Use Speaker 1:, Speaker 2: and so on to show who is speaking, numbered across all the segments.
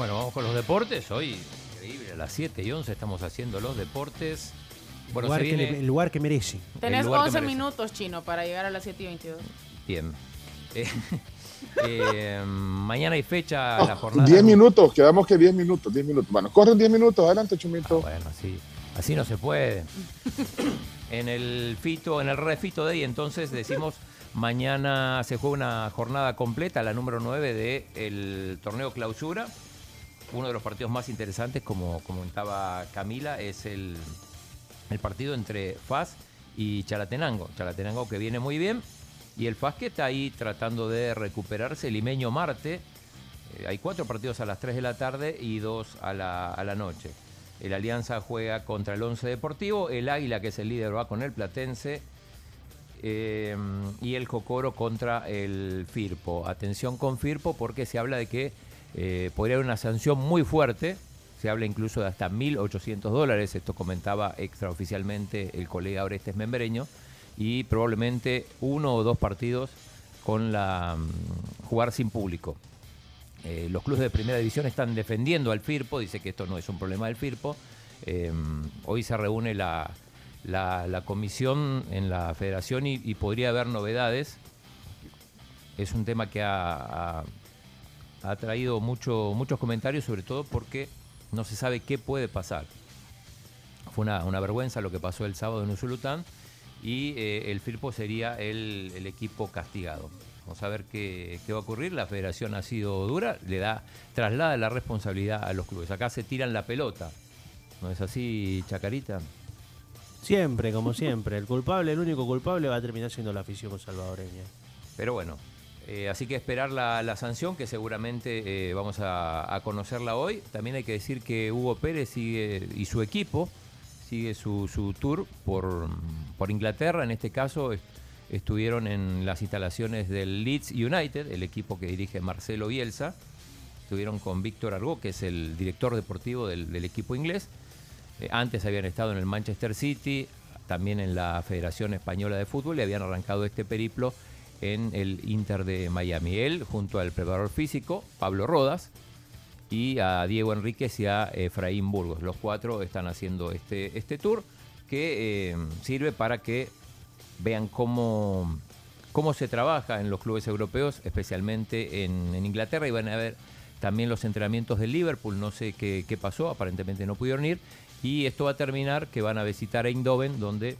Speaker 1: Bueno, vamos con los deportes. Hoy, increíble, a las 7 y 11 estamos haciendo los deportes. Bueno,
Speaker 2: lugar
Speaker 1: se
Speaker 2: que
Speaker 1: viene...
Speaker 2: le- el lugar que merece.
Speaker 3: Tenés
Speaker 1: lugar que
Speaker 3: 11
Speaker 1: merece.
Speaker 3: minutos, chino, para llegar a las 7 y 22.
Speaker 1: Bien. Eh, eh, mañana hay fecha la jornada.
Speaker 4: 10 minutos, quedamos que 10 minutos, 10 minutos. Bueno, corren 10 minutos, adelante, Chumito.
Speaker 1: Bueno, así, así no se puede. En el Fito, en el Refito Day, entonces decimos, mañana se juega una jornada completa, la número 9 del torneo clausura. Uno de los partidos más interesantes, como comentaba Camila, es el, partido entre FAS y Chalatenango. Chalatenango que viene muy bien y el FAS que está ahí tratando de recuperarse, Limeño Marte. Eh, hay cuatro partidos a las 3 de la tarde y dos a la, noche. El Alianza juega contra el Once Deportivo, el Águila, que es el líder, va con el Platense. eh, y el Jocoro contra el Firpo. Atención con Firpo porque se habla de que eh, podría haber una sanción muy fuerte. Se habla incluso de hasta 1.800 dólares. Esto comentaba extraoficialmente el colega Orestes Membreño. Y probablemente uno o dos partidos con la mm, jugar sin público. Eh, los clubes de primera división están defendiendo al Firpo, dice que esto no es un problema del Firpo. Eh, hoy se reúne la, comisión en la federación y, podría haber novedades. Es un tema que ha- ha traído mucho, muchos comentarios, sobre todo porque no se sabe qué puede pasar. Fue una, una vergüenza lo que pasó el sábado en Usulután y eh, el Firpo sería el, el equipo castigado. Vamos a ver qué, qué va a ocurrir. La federación ha sido dura, le da, traslada la responsabilidad a los clubes. Acá se tiran la pelota. ¿No es así, Chacarita?
Speaker 2: Siempre, como siempre. El culpable, el único culpable va a terminar siendo la afición salvadoreña.
Speaker 1: Pero bueno, eh, así que esperar la, sanción, que seguramente eh, vamos a, conocerla hoy. También hay que decir que Hugo Pérez sigue y su equipo sigue su, tour por, Inglaterra. En este caso est- estuvieron en las instalaciones del Leeds United, el equipo que dirige Marcelo Bielsa. Estuvieron con Víctor Argó, que es el director deportivo del, del equipo inglés. Eh, antes habían estado en el Manchester City, también en la Federación Española de Fútbol y habían arrancado este periplo en el Inter de Miami. Él, junto al preparador físico, Pablo Rodas, y a Diego Enríquez y a Efraín Burgos. Los cuatro están haciendo este, este tour que eh, sirve para que vean cómo, cómo se trabaja en los clubes europeos, especialmente en, en Inglaterra, y van a ver también los entrenamientos del Liverpool, no sé qué, qué pasó, aparentemente no pudieron ir, y esto va a terminar que van a visitar Eindhoven, donde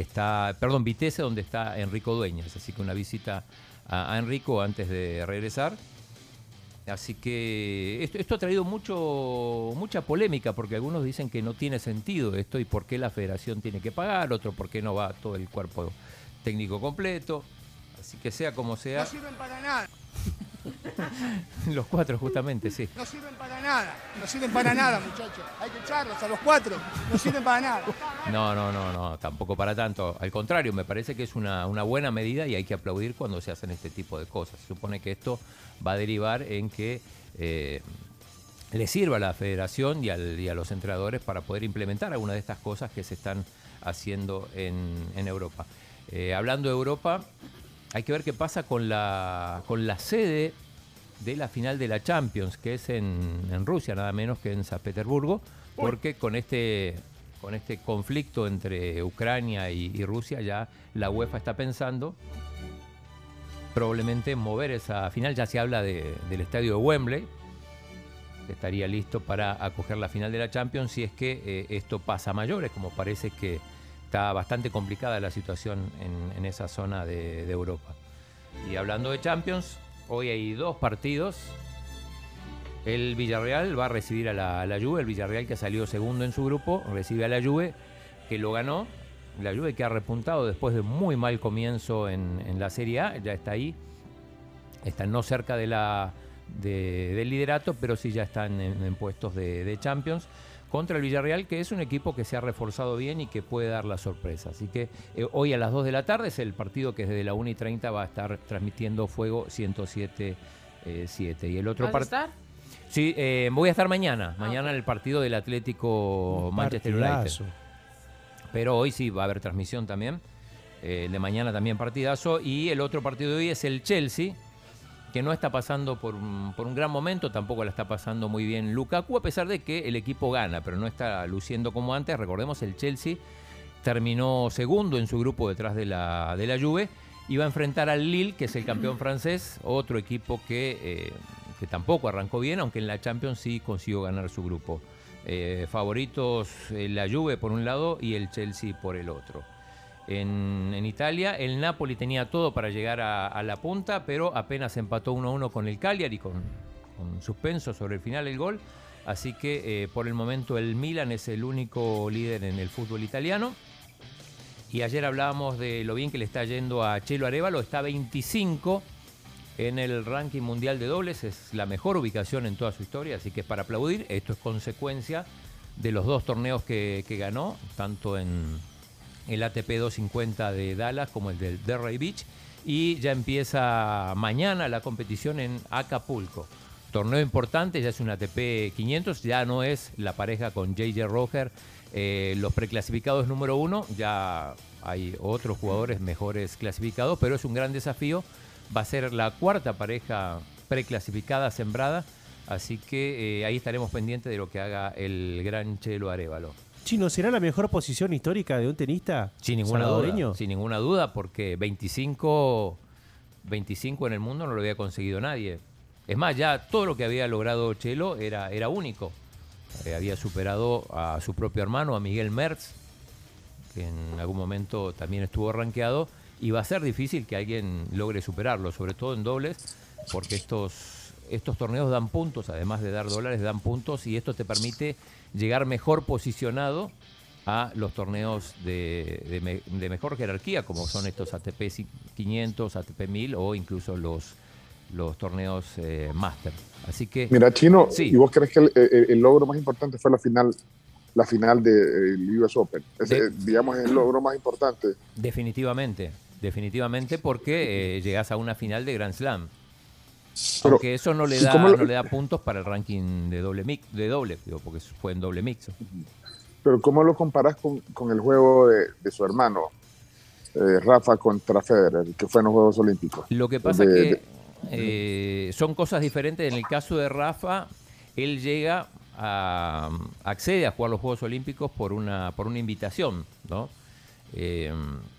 Speaker 1: está, perdón, Vitesse, donde está Enrico Dueñas, así que una visita a, a Enrico antes de regresar. Así que esto, esto ha traído mucho, mucha polémica porque algunos dicen que no tiene sentido esto y por qué la federación tiene que pagar, otro por qué no va todo el cuerpo técnico completo. Así que sea como sea,
Speaker 5: No sirven para nada,
Speaker 1: los cuatro justamente, sí.
Speaker 5: no sirven para nada, no sirven para nada, muchachos. Hay que echarlos a los cuatro, no sirven para nada.
Speaker 1: No, no, no, no, tampoco para tanto. Al contrario, me parece que es una, una buena medida y hay que aplaudir cuando se hacen este tipo de cosas. Se supone que esto va a derivar en que eh, le sirva a la federación y, al- y a los entrenadores para poder implementar algunas de estas cosas que se están haciendo en, en Europa. Eh, hablando de Europa, hay que ver qué pasa con la, con la sede de la final de la Champions, que es en, en Rusia, nada menos que en San Petersburgo, porque con este, con este conflicto entre Ucrania y, y Rusia ya la UEFA está pensando probablemente mover esa final, ya se habla de- del estadio de Wembley, que estaría listo para acoger la final de la Champions si es que eh, esto pasa a mayores, como parece que está bastante complicada la situación en, esa zona de, Europa. Y hablando de Champions, hoy hay dos partidos. El Villarreal va a recibir a la, a Juve, el Villarreal que salió segundo en su grupo, recibe a la Juve, que lo ganó. La Juve que ha repuntado después de muy mal comienzo en, la Serie A, ya está ahí Están no cerca del liderato, pero sí ya están en, puestos de Champions. Contra el Villarreal, que es un equipo que se ha reforzado bien y que puede dar la sorpresa. Así que eh, hoy a las 2 de la tarde es el partido que desde la 1 y 30 va a estar transmitiendo Fuego 107. eh, 7. Y el otro
Speaker 3: ¿Vas a
Speaker 1: partido.
Speaker 3: estar?
Speaker 1: Sí, eh, voy a estar mañana. Mañana en el partido del Atlético Manchester United. Pero hoy sí va a haber transmisión también. Eh, el de mañana también partidazo. Y el otro partido de hoy es el Chelsea, que no está pasando por un, por un gran momento, tampoco la está pasando muy bien Lukaku, a pesar de que el equipo gana, pero no está luciendo como antes. Recordemos, el Chelsea terminó segundo en su grupo detrás de la, de la Juve. Iba a enfrentar al Lille, que es el campeón francés, otro equipo que, eh, que tampoco arrancó bien, aunque en la Champions sí consiguió ganar su grupo. Eh, favoritos eh, la Juve por un lado y el Chelsea por el otro. En, Italia el Napoli tenía todo para llegar a, la punta, pero apenas empató 1-1 con el Cagliari, con, con suspenso sobre el final el gol. Así que eh, por el momento el Milan es el único líder en el fútbol italiano. Y ayer hablábamos de lo bien que le está yendo a Chelo Arevalo, está 25 en el ranking mundial de dobles, es la mejor ubicación en toda su historia, así que es para aplaudir. Esto es consecuencia de los dos torneos que, que ganó, tanto en el ATP 250 de Dallas como el del Delray Beach. Y ya empieza mañana la competición en Acapulco. Torneo importante, ya es un ATP 500, ya no es la pareja con JJ Roger, eh, los preclasificados número uno, ya hay otros jugadores mejores clasificados, pero es un gran desafío. Va a ser la cuarta pareja preclasificada sembrada, así que eh, ahí estaremos pendientes de lo que haga el gran Chelo Arevalo.
Speaker 2: Chino, ¿será la mejor posición histórica de un tenista
Speaker 1: Sin ninguna
Speaker 2: salvadoreño?
Speaker 1: duda. Sin ninguna duda, porque 25, 25 en el mundo no lo había conseguido nadie. Es más, ya todo lo que había logrado Chelo era, era único. Eh, había superado a su propio hermano, a Miguel Mertz, que en algún momento también estuvo rankeado, y va a ser difícil que alguien logre superarlo, sobre todo en dobles, porque estos, estos torneos dan puntos, además de dar dólares, dan puntos, y esto te permite llegar mejor posicionado a los torneos de, de me- de mejor jerarquía, como son estos ATP 500, ATP 1000 o incluso los, los torneos eh, Master. Así que
Speaker 4: Mira, Chino,
Speaker 1: Sí.
Speaker 4: ¿y vos crees que el, el- el logro más importante fue la final la final del US Open? Ese,
Speaker 1: De-
Speaker 4: eh, digamos, es el logro más importante.
Speaker 1: definitivamente, definitivamente porque eh, llegas a una final de Grand Slam.
Speaker 4: Pero,
Speaker 1: Aunque eso no le
Speaker 4: ¿y
Speaker 1: da,
Speaker 4: lo-
Speaker 1: no le da puntos para el ranking de doble mix, de doble, digo, porque fue en doble mix.
Speaker 4: Pero ¿cómo lo comparás con, con el juego de, de su hermano, eh, Rafa contra Federer, que fue en los Juegos Olímpicos?
Speaker 1: Lo que pasa
Speaker 4: De-
Speaker 1: que eh, son cosas diferentes. En el caso de Rafa, él llega a accede a jugar los Juegos Olímpicos por una por una invitación, ¿no? Eh,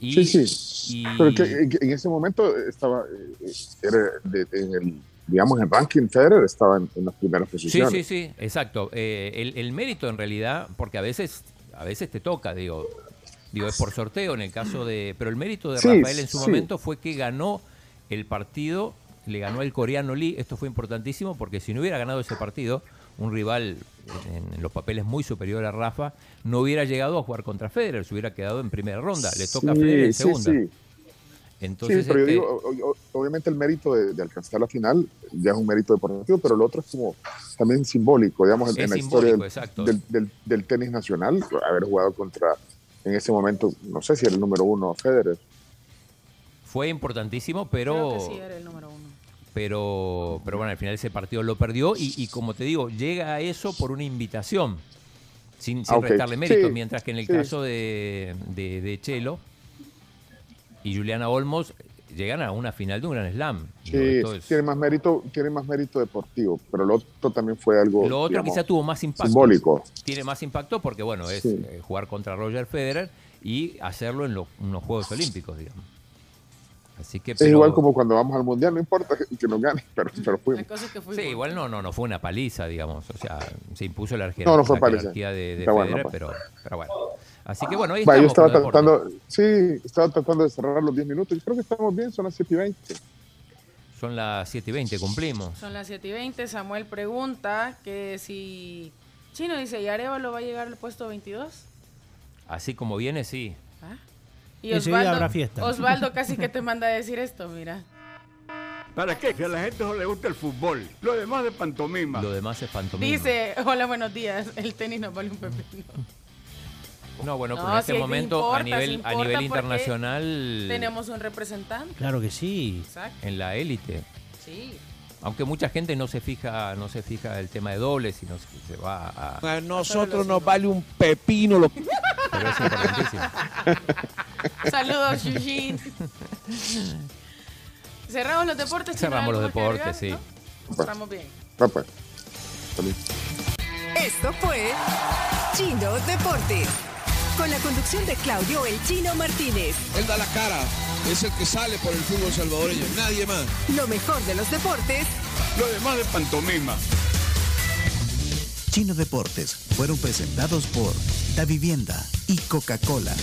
Speaker 1: y,
Speaker 4: sí, sí.
Speaker 1: y-
Speaker 4: Pero que, que en ese momento estaba, eh, era de- en el, digamos, en ranking Federer estaba en, en las primeras
Speaker 1: Sí,
Speaker 4: posiciones.
Speaker 1: sí, sí, exacto. Eh, el, el mérito en realidad, porque a veces, a veces te toca, digo, digo, es por sorteo en el caso de. Pero el mérito de
Speaker 4: Sí,
Speaker 1: Rafael en su
Speaker 4: sí.
Speaker 1: momento fue que ganó el partido, le ganó el coreano Lee. Esto fue importantísimo porque si no hubiera ganado ese partido, un rival en, en los papeles muy superior a Rafa, no hubiera llegado a jugar contra Federer, se hubiera quedado en primera ronda. Le toca a Federer en segunda.
Speaker 4: sí.
Speaker 1: Entonces,
Speaker 4: sí, pero yo
Speaker 1: este,
Speaker 4: digo, obviamente el mérito de, de alcanzar la final ya es un mérito deportivo, pero lo otro es como también simbólico, digamos, en,
Speaker 1: Es
Speaker 4: en la historia del, del, del- del tenis nacional, haber jugado contra, en ese momento, no sé si era el número uno Federer.
Speaker 1: fue importantísimo,
Speaker 3: Creo
Speaker 1: pero.
Speaker 3: que sí era el número uno.
Speaker 1: Pero, pero bueno, al final ese partido lo perdió y, y como te digo, llega a eso por una invitación, sin, sin
Speaker 4: Ah, ok.
Speaker 1: restarle mérito,
Speaker 4: Sí,
Speaker 1: mientras que en el
Speaker 4: sí.
Speaker 1: caso de, de, de Chelo y Juliana Olmos llegan a una final de un Gran Slam.
Speaker 4: Sí,
Speaker 1: es-
Speaker 4: tiene más mérito, tiene más mérito deportivo, pero lo otro también fue algo
Speaker 1: lo otro
Speaker 4: digamos,
Speaker 1: quizá tuvo más impacto.
Speaker 4: simbólico.
Speaker 1: Tiene más impacto porque, bueno, es
Speaker 4: Sí.
Speaker 1: eh, jugar contra Roger Federer y hacerlo en, lo- en los Juegos Olímpicos, digamos. Así que,
Speaker 4: Es
Speaker 1: pero-
Speaker 4: igual como cuando vamos al mundial, no importa que, que nos gane, pero, pero
Speaker 3: La
Speaker 4: fuimos.
Speaker 3: cosa es que fue
Speaker 1: Sí, igual no, no, no fue una paliza, digamos. O sea, se impuso la, jerarquía,
Speaker 4: No, no fue
Speaker 1: la
Speaker 4: paliza.
Speaker 1: de, de
Speaker 4: bueno,
Speaker 1: Federer,
Speaker 4: pues.
Speaker 1: pero, pero bueno. Así que bueno, ahí
Speaker 4: Va, yo estaba tratando, sí, estaba tratando de cerrar los 10 minutos. Yo creo que estamos bien, son las 7 y 20.
Speaker 1: Son las 7 y 20, cumplimos.
Speaker 3: Son las 7 y 20. Samuel pregunta que si. Chino dice, ¿y Arevalo va a llegar al puesto 22?
Speaker 1: Así como viene, sí.
Speaker 3: Y
Speaker 2: Enseguida
Speaker 3: Osvaldo,
Speaker 2: habrá fiesta.
Speaker 3: Osvaldo casi que te manda a decir esto, mira.
Speaker 6: ¿Para qué? Que a la gente no le gusta el fútbol. Lo demás de pantomima.
Speaker 1: Lo demás es pantomima.
Speaker 3: Dice, hola, buenos días, el tenis nos vale un pepino.
Speaker 1: No, bueno,
Speaker 3: No,
Speaker 1: pero en este momento
Speaker 3: importa,
Speaker 1: a nivel a internacional
Speaker 3: Tenemos un representante.
Speaker 2: Claro que sí.
Speaker 3: Exacto.
Speaker 1: en la élite.
Speaker 3: Sí.
Speaker 1: Aunque mucha gente no se fija, no se fija el tema de dobles, sino se va a.
Speaker 7: A nosotros nos vale un pepino lo que...
Speaker 1: Pero es importantísimo.
Speaker 3: Saludos, Yujin. Cerramos los deportes. ¿tiene
Speaker 1: Cerramos los deportes,
Speaker 3: agregar?
Speaker 1: sí.
Speaker 3: ¿No? Estamos bien.
Speaker 4: Pues. Salud.
Speaker 8: Esto fue Chino Deportes. Con la conducción de Claudio El Chino Martínez.
Speaker 7: Él da la cara, es el que sale por el fútbol salvadoreño, nadie más.
Speaker 8: Lo mejor de los deportes
Speaker 6: Lo demás de pantomima.
Speaker 9: Chino Deportes fueron presentados por Da Vivienda y Coca-Cola.